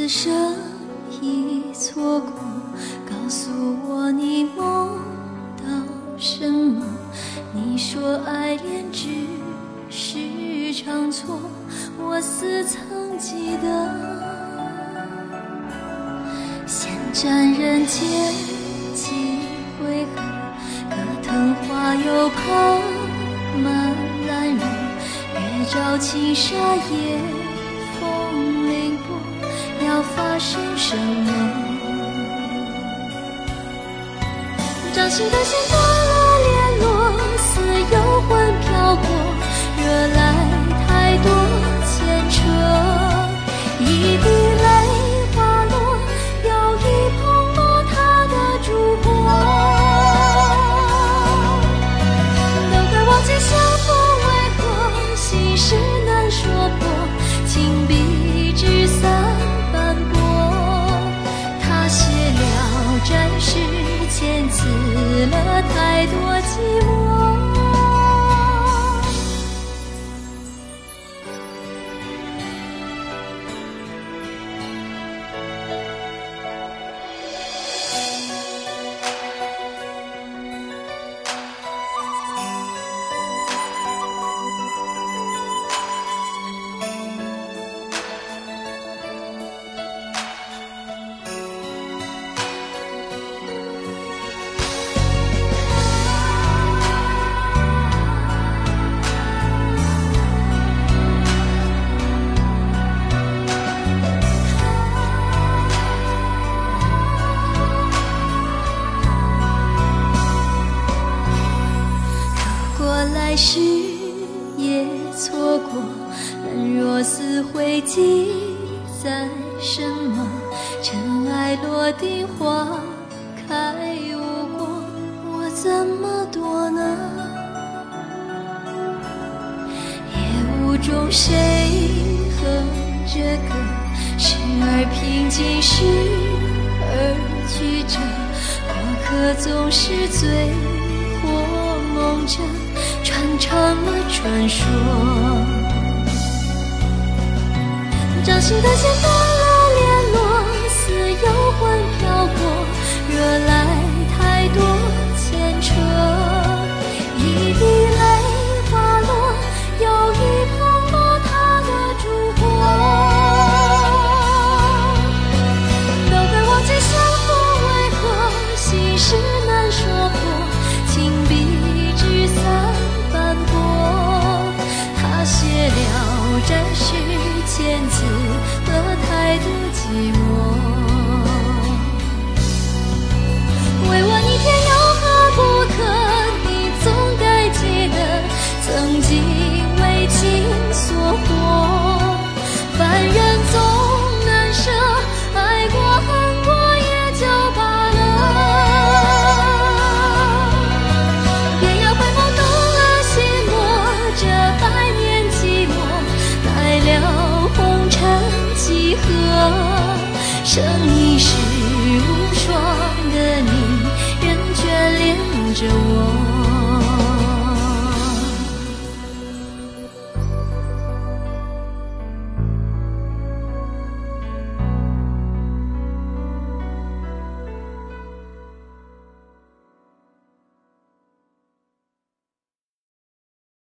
此生已错过，告诉我你梦到什么？你说爱恋只是场错，我似曾记得。闲占人间几回合，可藤花又爬满兰若，月照青纱夜风凌波，要发生什么？掌心的线断了太多寂寞。来世也错过，人若死会记在什么？尘埃落定，花开无果，我怎么躲呢？夜雾中谁哼着歌？时而平静，时而曲折，过客总是醉梦着，传唱了传说。掌心的线索何？生一世无双的你，仍眷恋着我。